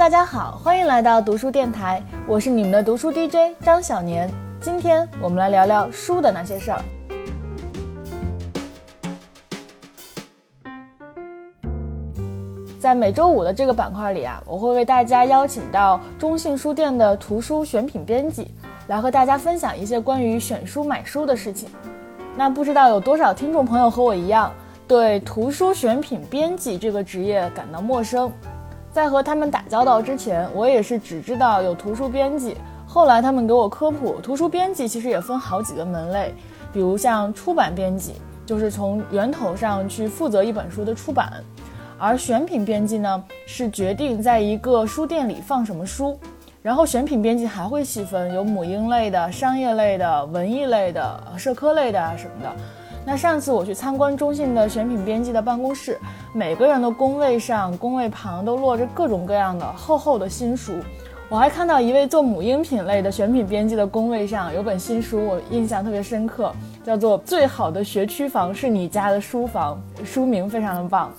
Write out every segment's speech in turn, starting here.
大家好，欢迎来到读书电台，我是你们的读书 DJ 张小年。今天我们来聊聊书的那些事儿。在每周五的这个板块里啊，我会为大家邀请到中信书店的图书选品编辑，来和大家分享一些关于选书买书的事情。那不知道有多少听众朋友和我一样，对图书选品编辑这个职业感到陌生。在和他们打交道之前，我也是只知道有图书编辑。后来他们给我科普，图书编辑其实也分好几个门类，比如像出版编辑，就是从源头上去负责一本书的出版；而选品编辑呢，是决定在一个书店里放什么书。然后选品编辑还会细分，有母婴类的、商业类的、文艺类的、社科类的啊什么的。那上次我去参观中信的选品编辑的办公室，每个人的工位上、工位旁都落着各种各样的厚厚的新书。我还看到一位做母婴品类的选品编辑的工位上有本新书，我印象特别深刻，叫做《最好的学区房是你家的书房》，书名非常的棒。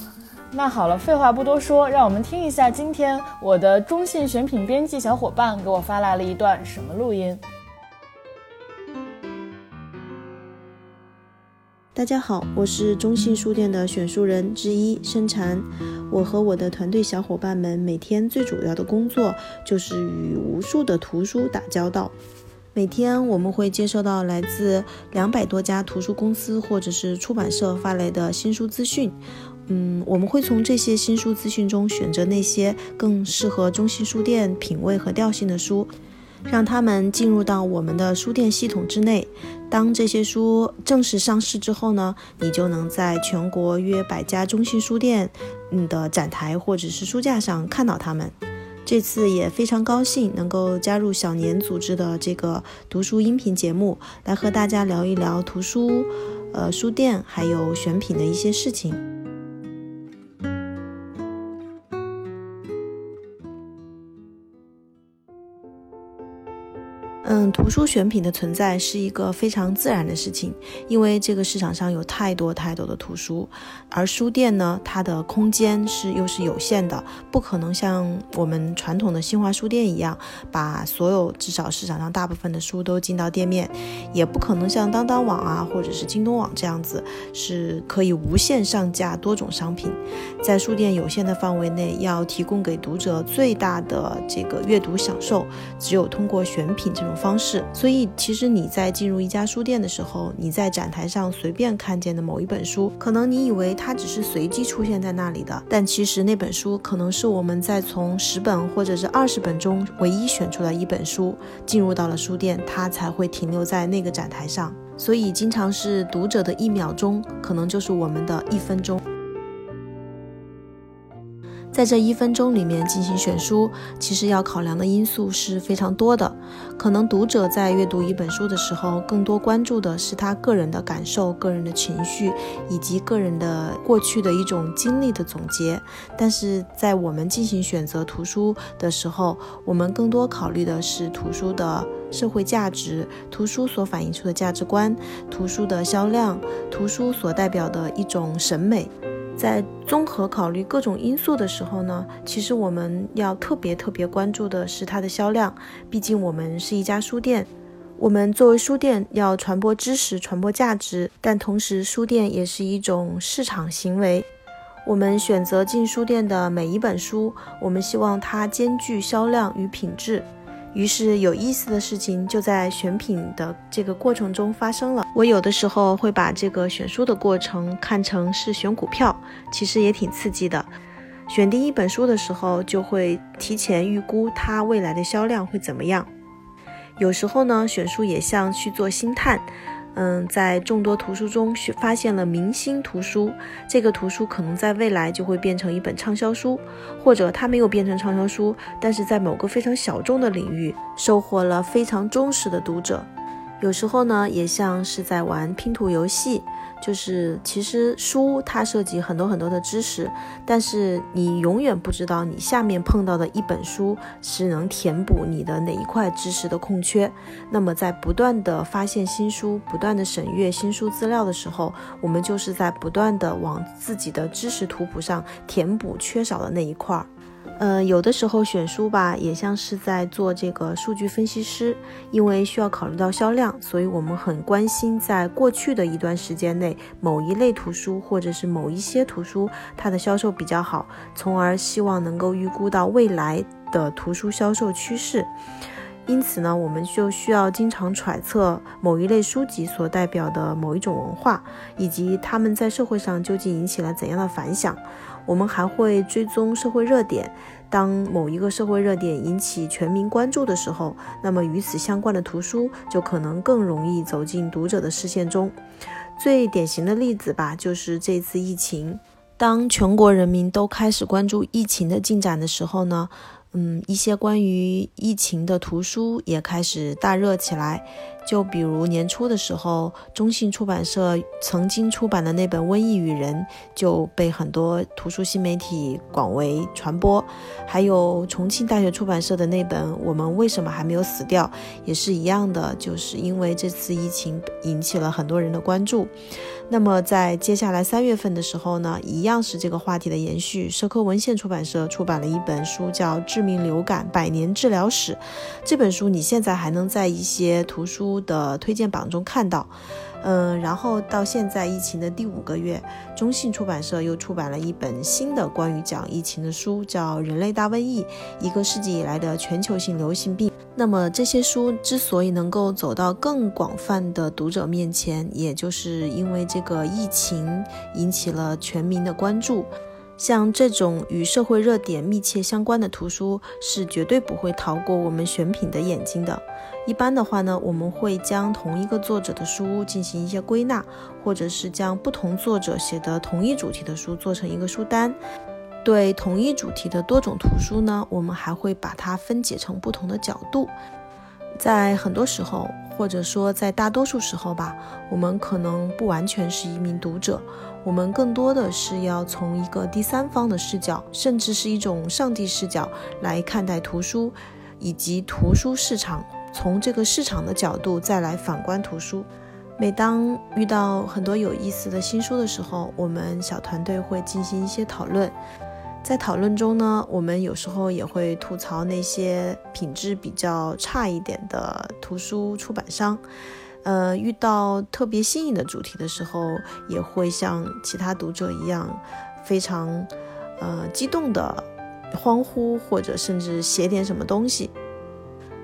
那好了，废话不多说，让我们听一下今天我的中信选品编辑小伙伴给我发来了一段什么录音。大家好，我是中信书店的选书人之一申禅。我和我的团队小伙伴们每天最主要的工作就是与无数的图书打交道。每天我们会接收到来自两百多家图书公司或者是出版社发来的新书资讯。嗯，我们会从这些新书资讯中选择那些更适合中信书店品味和调性的书。让他们进入到我们的书店系统之内。当这些书正式上市之后呢，你就能在全国约百家中信书店嗯的展台或者是书架上看到它们。这次也非常高兴能够加入小年组织的这个读书音频节目，来和大家聊一聊图书、呃书店还有选品的一些事情。嗯，图书选品的存在是一个非常自然的事情，因为这个市场上有太多太多的图书，而书店呢，它的空间是又是有限的，不可能像我们传统的新华书店一样，把所有至少市场上大部分的书都进到店面，也不可能像当当网啊或者是京东网这样子，是可以无限上架多种商品，在书店有限的范围内，要提供给读者最大的这个阅读享受，只有通过选品这种。方式，所以其实你在进入一家书店的时候，你在展台上随便看见的某一本书，可能你以为它只是随机出现在那里的，但其实那本书可能是我们在从十本或者是二十本中唯一选出来一本书，进入到了书店，它才会停留在那个展台上。所以经常是读者的一秒钟，可能就是我们的一分钟。在这一分钟里面进行选书，其实要考量的因素是非常多的。可能读者在阅读一本书的时候，更多关注的是他个人的感受、个人的情绪以及个人的过去的一种经历的总结。但是在我们进行选择图书的时候，我们更多考虑的是图书的社会价值、图书所反映出的价值观、图书的销量、图书所代表的一种审美。在综合考虑各种因素的时候呢，其实我们要特别特别关注的是它的销量。毕竟我们是一家书店，我们作为书店要传播知识、传播价值，但同时书店也是一种市场行为。我们选择进书店的每一本书，我们希望它兼具销量与品质。于是有意思的事情就在选品的这个过程中发生了。我有的时候会把这个选书的过程看成是选股票，其实也挺刺激的。选定一本书的时候，就会提前预估它未来的销量会怎么样。有时候呢，选书也像去做星探。嗯，在众多图书中发现了明星图书，这个图书可能在未来就会变成一本畅销书，或者它没有变成畅销书，但是在某个非常小众的领域收获了非常忠实的读者。有时候呢，也像是在玩拼图游戏。就是其实书它涉及很多很多的知识，但是你永远不知道你下面碰到的一本书是能填补你的哪一块知识的空缺。那么在不断的发现新书、不断的审阅新书资料的时候，我们就是在不断的往自己的知识图谱上填补缺少的那一块儿。呃，有的时候选书吧，也像是在做这个数据分析师，因为需要考虑到销量，所以我们很关心在过去的一段时间内，某一类图书或者是某一些图书它的销售比较好，从而希望能够预估到未来的图书销售趋势。因此呢，我们就需要经常揣测某一类书籍所代表的某一种文化，以及他们在社会上究竟引起了怎样的反响。我们还会追踪社会热点，当某一个社会热点引起全民关注的时候，那么与此相关的图书就可能更容易走进读者的视线中。最典型的例子吧，就是这次疫情，当全国人民都开始关注疫情的进展的时候呢？嗯，一些关于疫情的图书也开始大热起来。就比如年初的时候，中信出版社曾经出版的那本《瘟疫与人》就被很多图书新媒体广为传播。还有重庆大学出版社的那本《我们为什么还没有死掉》也是一样的，就是因为这次疫情引起了很多人的关注。那么在接下来三月份的时候呢，一样是这个话题的延续。社科文献出版社出版了一本书，叫《致命流感百年治疗史》。这本书你现在还能在一些图书的推荐榜中看到。嗯，然后到现在疫情的第五个月，中信出版社又出版了一本新的关于讲疫情的书，叫《人类大瘟疫：一个世纪以来的全球性流行病》。那么这些书之所以能够走到更广泛的读者面前，也就是因为这个疫情引起了全民的关注。像这种与社会热点密切相关的图书，是绝对不会逃过我们选品的眼睛的。一般的话呢，我们会将同一个作者的书进行一些归纳，或者是将不同作者写的同一主题的书做成一个书单。对同一主题的多种图书呢，我们还会把它分解成不同的角度。在很多时候，或者说在大多数时候吧，我们可能不完全是一名读者，我们更多的是要从一个第三方的视角，甚至是一种上帝视角来看待图书以及图书市场。从这个市场的角度再来反观图书。每当遇到很多有意思的新书的时候，我们小团队会进行一些讨论。在讨论中呢，我们有时候也会吐槽那些品质比较差一点的图书出版商。呃，遇到特别新颖的主题的时候，也会像其他读者一样，非常呃激动的欢呼，或者甚至写点什么东西。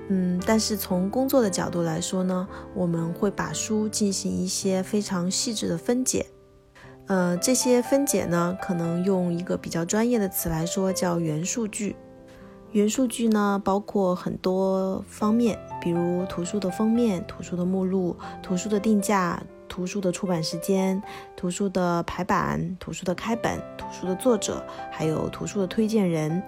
嗯，但是从工作的角度来说呢，我们会把书进行一些非常细致的分解。呃，这些分解呢，可能用一个比较专业的词来说，叫元数据。元数据呢，包括很多方面，比如图书的封面、图书的目录、图书的定价、图书的出版时间、图书的排版、图书的开本、图书的作者，还有图书的推荐人。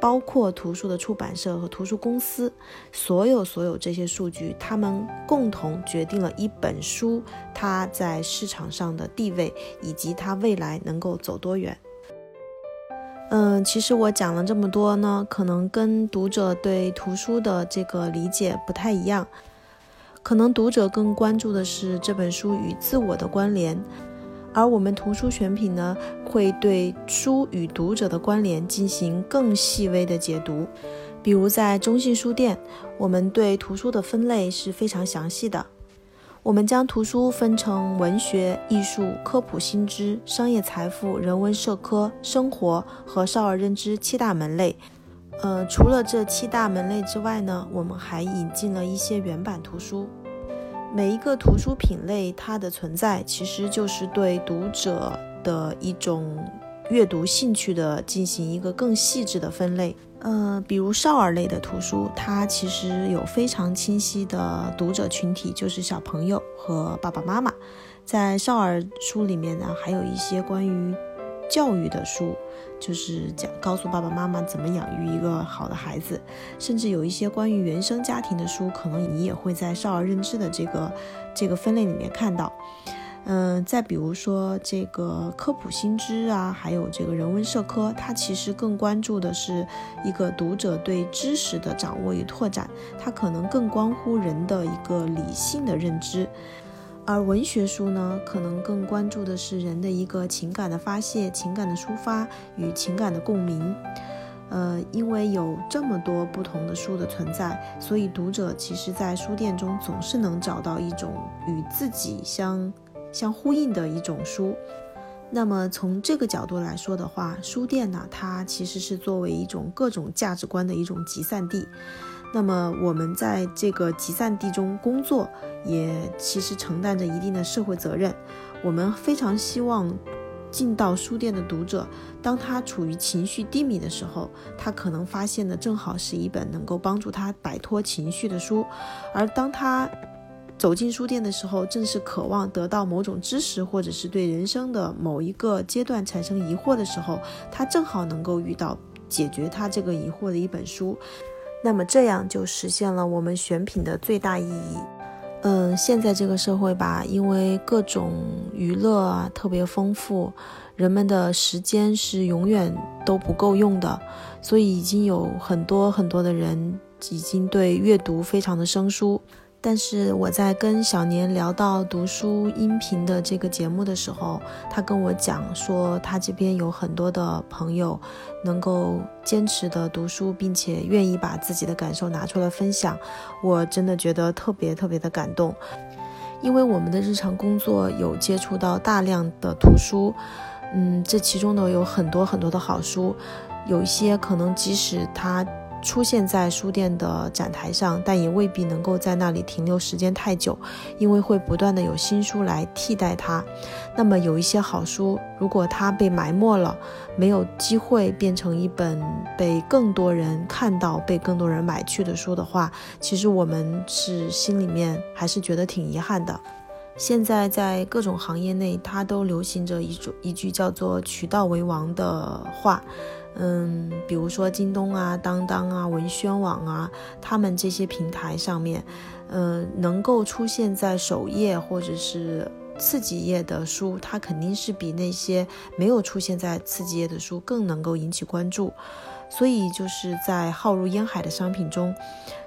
包括图书的出版社和图书公司，所有所有这些数据，他们共同决定了一本书它在市场上的地位，以及它未来能够走多远。嗯，其实我讲了这么多呢，可能跟读者对图书的这个理解不太一样，可能读者更关注的是这本书与自我的关联。而我们图书选品呢，会对书与读者的关联进行更细微的解读。比如在中信书店，我们对图书的分类是非常详细的。我们将图书分成文学、艺术、科普、新知、商业、财富、人文、社科、生活和少儿认知七大门类。呃，除了这七大门类之外呢，我们还引进了一些原版图书。每一个图书品类，它的存在其实就是对读者的一种阅读兴趣的进行一个更细致的分类。呃，比如少儿类的图书，它其实有非常清晰的读者群体，就是小朋友和爸爸妈妈。在少儿书里面呢，还有一些关于教育的书。就是讲告诉爸爸妈妈怎么养育一个好的孩子，甚至有一些关于原生家庭的书，可能你也会在少儿认知的这个这个分类里面看到。嗯，再比如说这个科普新知啊，还有这个人文社科，它其实更关注的是一个读者对知识的掌握与拓展，它可能更关乎人的一个理性的认知。而文学书呢，可能更关注的是人的一个情感的发泄、情感的抒发与情感的共鸣。呃，因为有这么多不同的书的存在，所以读者其实，在书店中总是能找到一种与自己相相呼应的一种书。那么从这个角度来说的话，书店呢，它其实是作为一种各种价值观的一种集散地。那么我们在这个集散地中工作，也其实承担着一定的社会责任。我们非常希望进到书店的读者，当他处于情绪低迷的时候，他可能发现的正好是一本能够帮助他摆脱情绪的书；而当他走进书店的时候，正是渴望得到某种知识，或者是对人生的某一个阶段产生疑惑的时候，他正好能够遇到解决他这个疑惑的一本书。那么这样就实现了我们选品的最大意义。嗯，现在这个社会吧，因为各种娱乐啊特别丰富，人们的时间是永远都不够用的，所以已经有很多很多的人已经对阅读非常的生疏。但是我在跟小年聊到读书音频的这个节目的时候，他跟我讲说，他这边有很多的朋友能够坚持的读书，并且愿意把自己的感受拿出来分享，我真的觉得特别特别的感动。因为我们的日常工作有接触到大量的图书，嗯，这其中呢有很多很多的好书，有一些可能即使他。出现在书店的展台上，但也未必能够在那里停留时间太久，因为会不断的有新书来替代它。那么有一些好书，如果它被埋没了，没有机会变成一本被更多人看到、被更多人买去的书的话，其实我们是心里面还是觉得挺遗憾的。现在在各种行业内，它都流行着一种一句叫做“渠道为王”的话。嗯，比如说京东啊、当当啊、文轩网啊，他们这些平台上面，呃，能够出现在首页或者是次几页的书，它肯定是比那些没有出现在次几页的书更能够引起关注。所以就是在浩如烟海的商品中，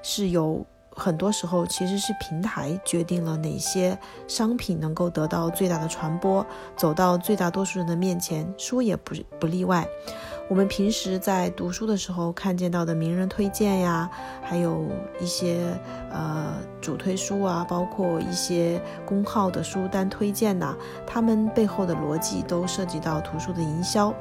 是有很多时候其实是平台决定了哪些商品能够得到最大的传播，走到最大多数人的面前，书也不不例外。我们平时在读书的时候看见到的名人推荐呀，还有一些呃主推书啊，包括一些公号的书单推荐呐，他们背后的逻辑都涉及到图书的营销。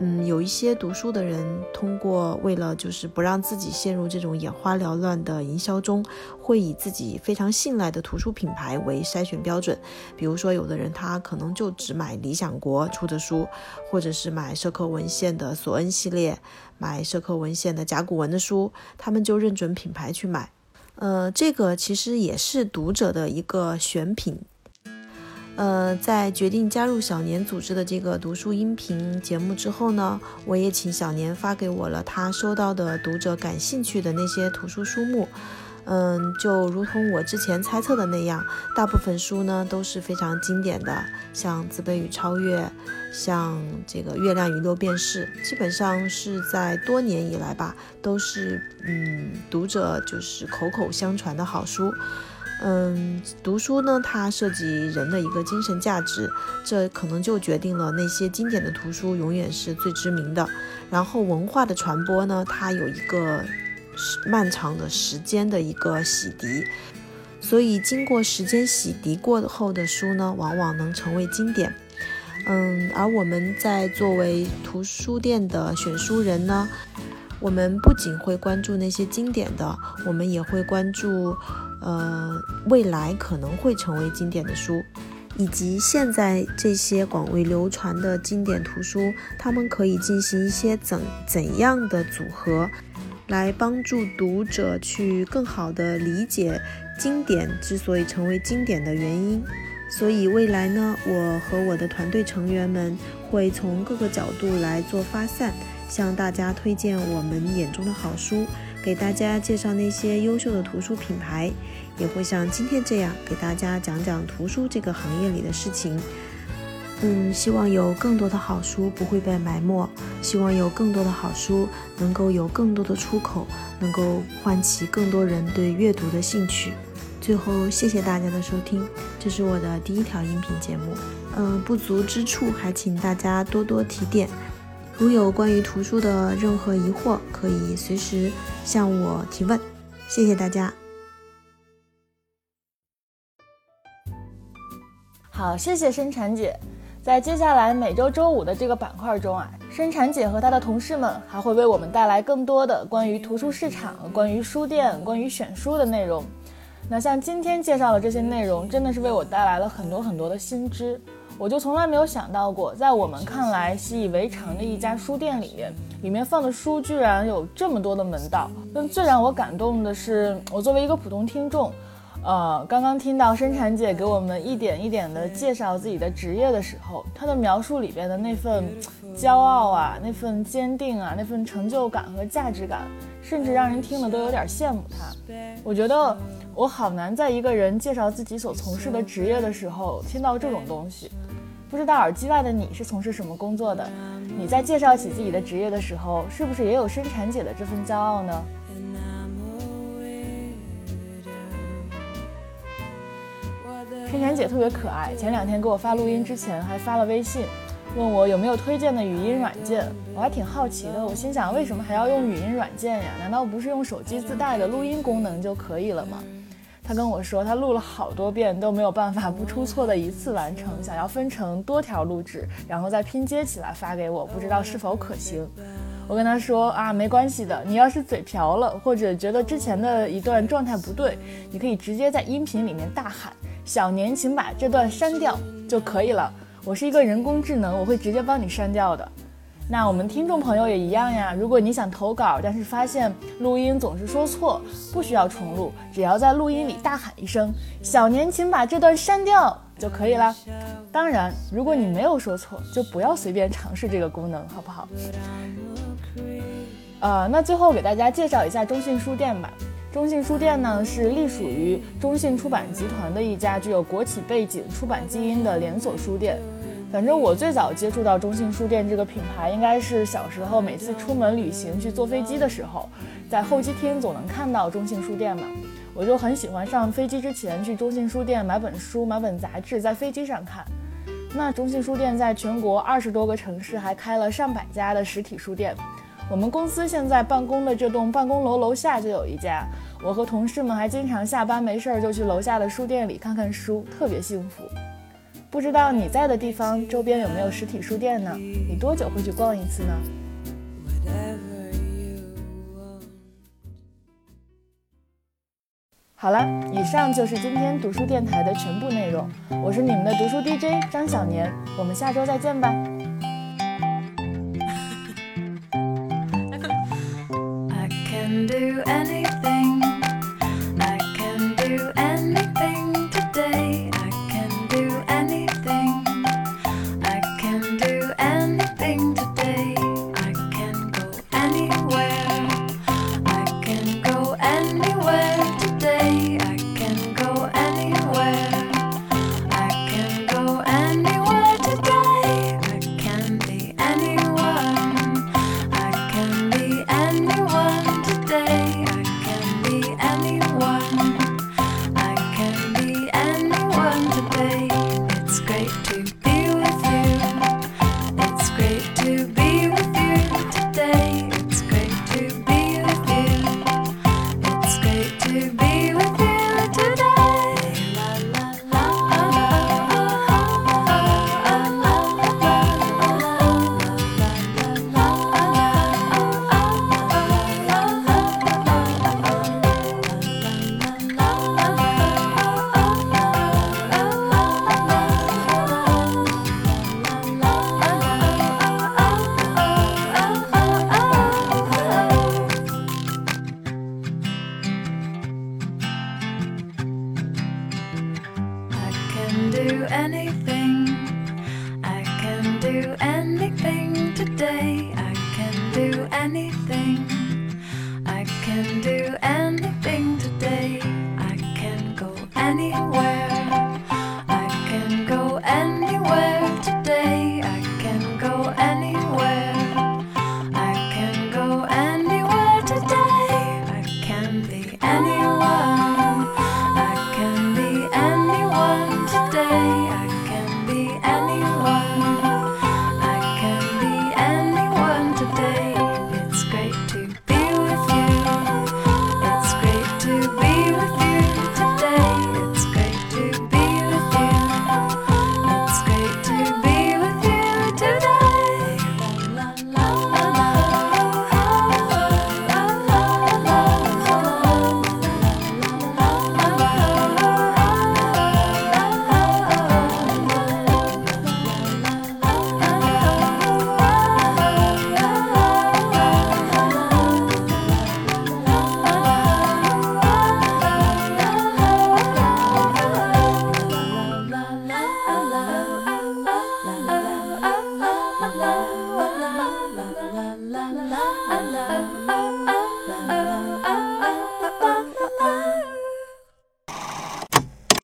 嗯，有一些读书的人，通过为了就是不让自己陷入这种眼花缭乱的营销中，会以自己非常信赖的图书品牌为筛选标准。比如说，有的人他可能就只买理想国出的书，或者是买社科文献的索恩系列，买社科文献的甲骨文的书，他们就认准品牌去买。呃，这个其实也是读者的一个选品。呃，在决定加入小年组织的这个读书音频节目之后呢，我也请小年发给我了他收到的读者感兴趣的那些图书书目。嗯，就如同我之前猜测的那样，大部分书呢都是非常经典的，像《自卑与超越》，像这个《月亮与六便士》，基本上是在多年以来吧，都是嗯读者就是口口相传的好书。嗯，读书呢，它涉及人的一个精神价值，这可能就决定了那些经典的图书永远是最知名的。然后文化的传播呢，它有一个漫长的时间的一个洗涤，所以经过时间洗涤过后的书呢，往往能成为经典。嗯，而我们在作为图书店的选书人呢，我们不仅会关注那些经典的，我们也会关注。呃，未来可能会成为经典的书，以及现在这些广为流传的经典图书，他们可以进行一些怎怎样的组合，来帮助读者去更好的理解经典之所以成为经典的原因。所以未来呢，我和我的团队成员们会从各个角度来做发散，向大家推荐我们眼中的好书。给大家介绍那些优秀的图书品牌，也会像今天这样给大家讲讲图书这个行业里的事情。嗯，希望有更多的好书不会被埋没，希望有更多的好书能够有更多的出口，能够唤起更多人对阅读的兴趣。最后，谢谢大家的收听，这是我的第一条音频节目。嗯，不足之处还请大家多多提点。如有关于图书的任何疑惑，可以随时向我提问。谢谢大家。好，谢谢生产姐。在接下来每周周五的这个板块中啊，生产姐和她的同事们还会为我们带来更多的关于图书市场、关于书店、关于选书的内容。那像今天介绍的这些内容，真的是为我带来了很多很多的新知。我就从来没有想到过，在我们看来习以为常的一家书店里面，里面放的书居然有这么多的门道。但最让我感动的是，我作为一个普通听众。呃，刚刚听到生产姐给我们一点一点的介绍自己的职业的时候，她的描述里边的那份骄傲啊，那份坚定啊，那份成就感和价值感，甚至让人听了都有点羡慕她。我觉得我好难在一个人介绍自己所从事的职业的时候听到这种东西。不知道耳机外的你是从事什么工作的？你在介绍起自己的职业的时候，是不是也有生产姐的这份骄傲呢？生产姐特别可爱，前两天给我发录音之前还发了微信，问我有没有推荐的语音软件。我还挺好奇的，我心想为什么还要用语音软件呀？难道不是用手机自带的录音功能就可以了吗？她跟我说她录了好多遍都没有办法不出错的一次完成，想要分成多条录制，然后再拼接起来发给我，不知道是否可行。我跟他说啊，没关系的，你要是嘴瓢了，或者觉得之前的一段状态不对，你可以直接在音频里面大喊。小年，请把这段删掉就可以了。我是一个人工智能，我会直接帮你删掉的。那我们听众朋友也一样呀。如果你想投稿，但是发现录音总是说错，不需要重录，只要在录音里大喊一声“小年，请把这段删掉”就可以了。当然，如果你没有说错，就不要随便尝试这个功能，好不好？呃，那最后给大家介绍一下中信书店吧。中信书店呢是隶属于中信出版集团的一家具有国企背景、出版基因的连锁书店。反正我最早接触到中信书店这个品牌，应该是小时候每次出门旅行去坐飞机的时候，在候机厅总能看到中信书店嘛。我就很喜欢上飞机之前去中信书店买本书、买本杂志，在飞机上看。那中信书店在全国二十多个城市还开了上百家的实体书店。我们公司现在办公的这栋办公楼楼下就有一家，我和同事们还经常下班没事儿就去楼下的书店里看看书，特别幸福。不知道你在的地方周边有没有实体书店呢？你多久会去逛一次呢？好了，以上就是今天读书电台的全部内容。我是你们的读书 DJ 张小年，我们下周再见吧。